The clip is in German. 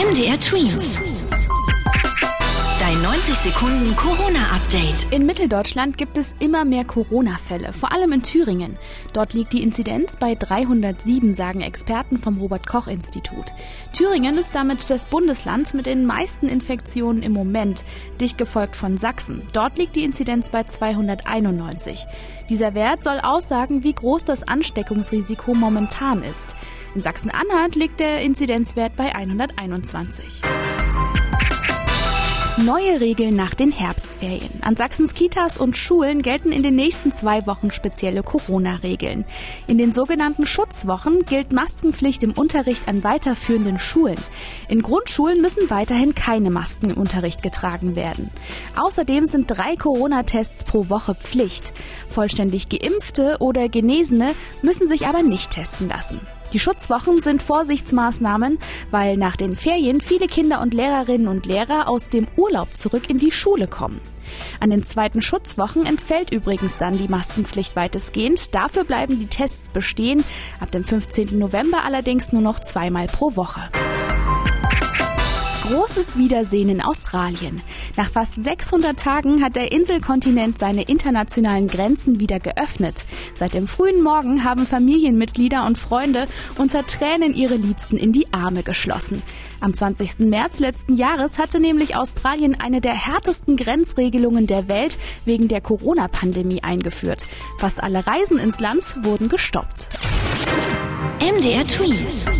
MDR Twins. Dein 90 Sekunden Corona-Update. In Mitteldeutschland gibt es immer mehr Corona-Fälle, vor allem in Thüringen. Dort liegt die Inzidenz bei 307, sagen Experten vom Robert-Koch-Institut. Thüringen ist damit das Bundesland mit den meisten Infektionen im Moment, dicht gefolgt von Sachsen. Dort liegt die Inzidenz bei 291. Dieser Wert soll aussagen, wie groß das Ansteckungsrisiko momentan ist. In Sachsen-Anhalt liegt der Inzidenzwert bei 121. Neue Regeln nach den Herbstferien. An Sachsens Kitas und Schulen gelten in den nächsten zwei Wochen spezielle Corona-Regeln. In den sogenannten Schutzwochen gilt Maskenpflicht im Unterricht an weiterführenden Schulen. In Grundschulen müssen weiterhin keine Masken im Unterricht getragen werden. Außerdem sind drei Corona-Tests pro Woche Pflicht. Vollständig geimpfte oder Genesene müssen sich aber nicht testen lassen. Die Schutzwochen sind Vorsichtsmaßnahmen, weil nach den Ferien viele Kinder und Lehrerinnen und Lehrer aus dem Urlaub zurück in die Schule kommen. An den zweiten Schutzwochen entfällt übrigens dann die Maskenpflicht weitestgehend. Dafür bleiben die Tests bestehen, ab dem 15. November allerdings nur noch zweimal pro Woche großes Wiedersehen in Australien. Nach fast 600 Tagen hat der Inselkontinent seine internationalen Grenzen wieder geöffnet. Seit dem frühen Morgen haben Familienmitglieder und Freunde unter Tränen ihre Liebsten in die Arme geschlossen. Am 20. März letzten Jahres hatte nämlich Australien eine der härtesten Grenzregelungen der Welt wegen der Corona-Pandemie eingeführt. Fast alle Reisen ins Land wurden gestoppt. MDR Tweet.